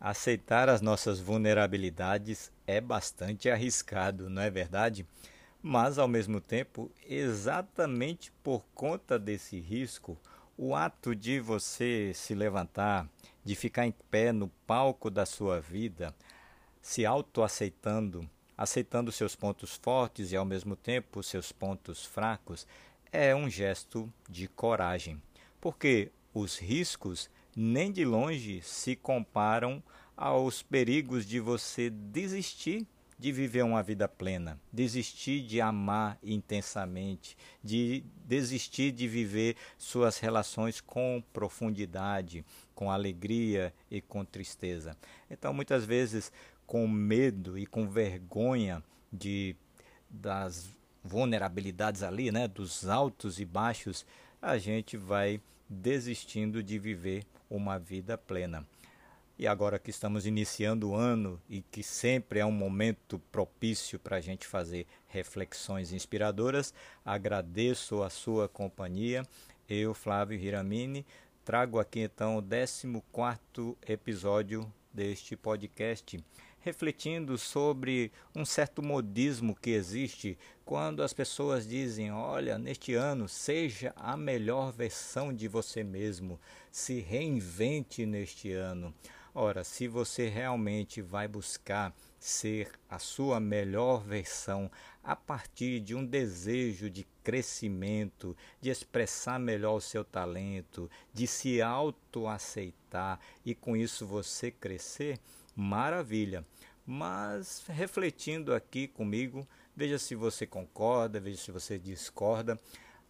Aceitar as nossas vulnerabilidades é bastante arriscado, não é verdade? Mas, ao mesmo tempo, exatamente por conta desse risco, o ato de você se levantar, de ficar em pé no palco da sua vida, se autoaceitando, aceitando seus pontos fortes e ao mesmo tempo seus pontos fracos, é um gesto de coragem. Porque os riscos nem de longe se comparam aos perigos de você desistir de viver uma vida plena, desistir de amar intensamente, de desistir de viver suas relações com profundidade, com alegria e com tristeza. Então, muitas vezes, com medo e com vergonha de das vulnerabilidades ali, né, dos altos e baixos, a gente vai desistindo de viver uma vida plena. E agora que estamos iniciando o ano e que sempre é um momento propício para a gente fazer reflexões inspiradoras, agradeço a sua companhia. Eu, Flávio Hiramini, trago aqui então o 14 episódio deste podcast refletindo sobre um certo modismo que existe quando as pessoas dizem: Olha, neste ano, seja a melhor versão de você mesmo, se reinvente neste ano. Ora, se você realmente vai buscar ser a sua melhor versão a partir de um desejo de crescimento, de expressar melhor o seu talento, de se autoaceitar e com isso você crescer, maravilha. Mas refletindo aqui comigo, veja se você concorda, veja se você discorda.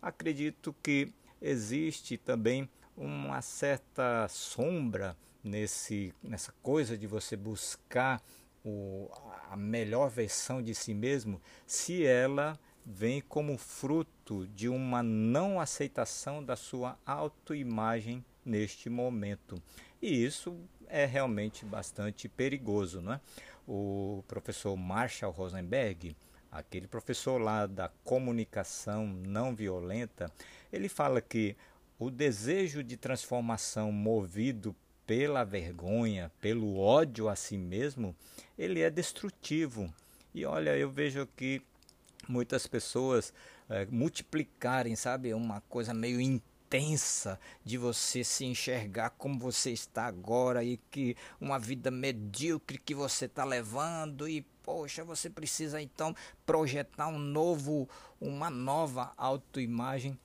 Acredito que existe também uma certa sombra nesse, nessa coisa de você buscar o, a melhor versão de si mesmo, se ela vem como fruto de uma não aceitação da sua autoimagem neste momento. E isso é realmente bastante perigoso, não é? O professor Marshall Rosenberg, aquele professor lá da comunicação não violenta, ele fala que o desejo de transformação movido pela vergonha, pelo ódio a si mesmo, ele é destrutivo. E olha, eu vejo que muitas pessoas é, multiplicarem, sabe, uma coisa meio intensa de você se enxergar como você está agora e que uma vida medíocre que você está levando e poxa, você precisa então projetar um novo, uma nova autoimagem.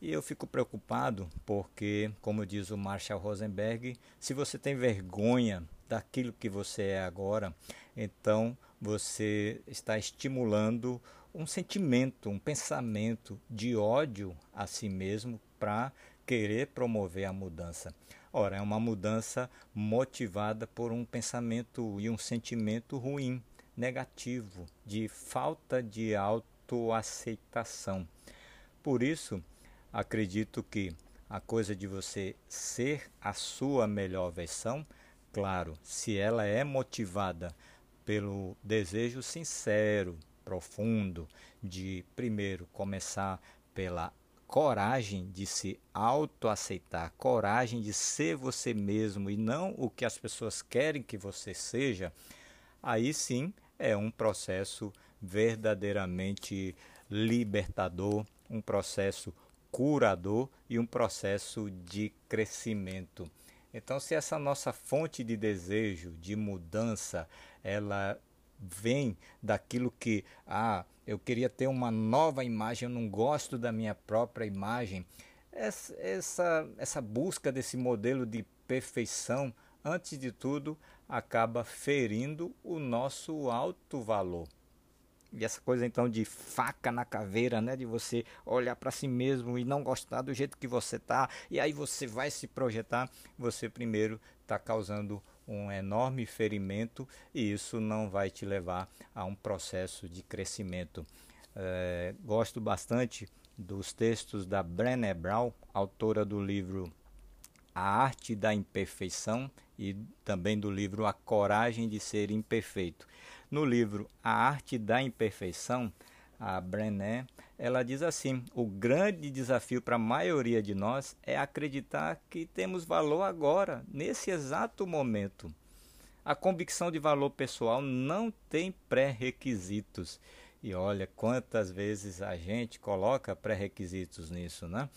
E eu fico preocupado porque, como diz o Marshall Rosenberg, se você tem vergonha daquilo que você é agora, então você está estimulando um sentimento, um pensamento de ódio a si mesmo para querer promover a mudança. Ora, é uma mudança motivada por um pensamento e um sentimento ruim, negativo, de falta de autoaceitação. Por isso, acredito que a coisa de você ser a sua melhor versão, claro, se ela é motivada pelo desejo sincero, profundo de primeiro começar pela coragem de se autoaceitar, coragem de ser você mesmo e não o que as pessoas querem que você seja, aí sim é um processo verdadeiramente libertador, um processo curador e um processo de crescimento. Então, se essa nossa fonte de desejo, de mudança, ela vem daquilo que, ah, eu queria ter uma nova imagem, eu não gosto da minha própria imagem. Essa, essa, essa busca desse modelo de perfeição, antes de tudo, acaba ferindo o nosso alto valor. E essa coisa então de faca na caveira, né, de você olhar para si mesmo e não gostar do jeito que você tá, e aí você vai se projetar, você primeiro está causando um enorme ferimento e isso não vai te levar a um processo de crescimento. É, gosto bastante dos textos da Brené Brown, autora do livro A Arte da Imperfeição e também do livro A Coragem de Ser Imperfeito. No livro A Arte da Imperfeição, a Brené ela diz assim: o grande desafio para a maioria de nós é acreditar que temos valor agora, nesse exato momento. A convicção de valor pessoal não tem pré-requisitos. E olha quantas vezes a gente coloca pré-requisitos nisso, né?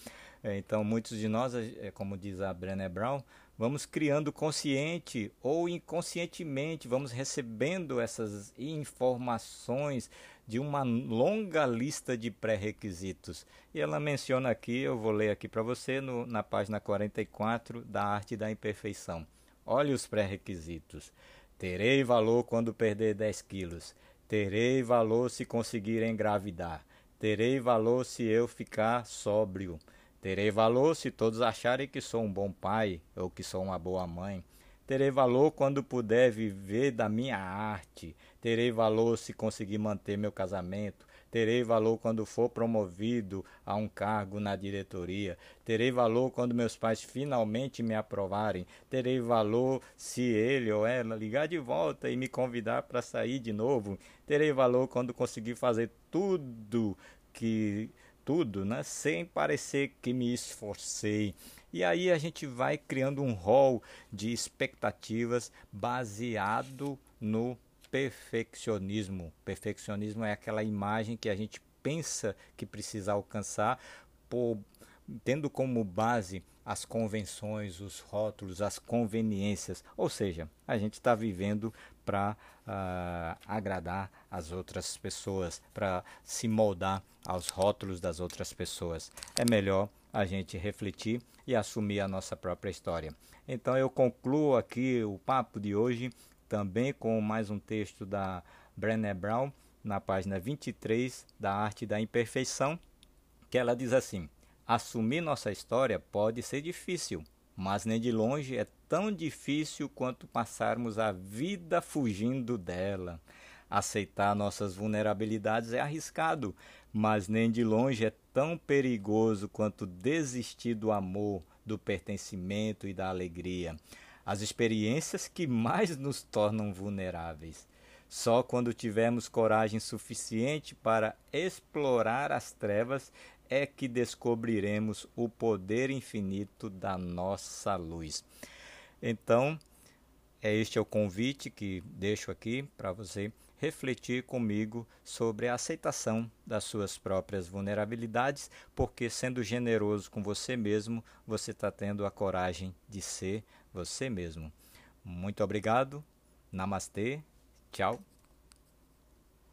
Então, muitos de nós, é, como diz a Brené Brown, vamos criando consciente ou inconscientemente, vamos recebendo essas informações de uma longa lista de pré-requisitos. E ela menciona aqui, eu vou ler aqui para você no, na página 44 da Arte da Imperfeição. Olhe os pré-requisitos. Terei valor quando perder 10 quilos. Terei valor se conseguir engravidar. Terei valor se eu ficar sóbrio. Terei valor se todos acharem que sou um bom pai ou que sou uma boa mãe. Terei valor quando puder viver da minha arte. Terei valor se conseguir manter meu casamento. Terei valor quando for promovido a um cargo na diretoria. Terei valor quando meus pais finalmente me aprovarem. Terei valor se ele ou ela ligar de volta e me convidar para sair de novo. Terei valor quando conseguir fazer tudo que tudo, né? sem parecer que me esforcei. E aí a gente vai criando um rol de expectativas baseado no perfeccionismo. Perfeccionismo é aquela imagem que a gente pensa que precisa alcançar por tendo como base as convenções, os rótulos, as conveniências. Ou seja, a gente está vivendo para uh, ah, agradar as outras pessoas, para se moldar aos rótulos das outras pessoas. É melhor a gente refletir e assumir a nossa própria história. Então eu concluo aqui o papo de hoje também com mais um texto da Brené Brown na página 23 da Arte da Imperfeição, que ela diz assim: Assumir nossa história pode ser difícil, mas nem de longe é tão difícil quanto passarmos a vida fugindo dela. Aceitar nossas vulnerabilidades é arriscado, mas nem de longe é tão perigoso quanto desistir do amor, do pertencimento e da alegria. As experiências que mais nos tornam vulneráveis. Só quando tivermos coragem suficiente para explorar as trevas é que descobriremos o poder infinito da nossa luz. Então, é este é o convite que deixo aqui para você refletir comigo sobre a aceitação das suas próprias vulnerabilidades, porque sendo generoso com você mesmo, você está tendo a coragem de ser você mesmo. Muito obrigado. Namastê. Tchau.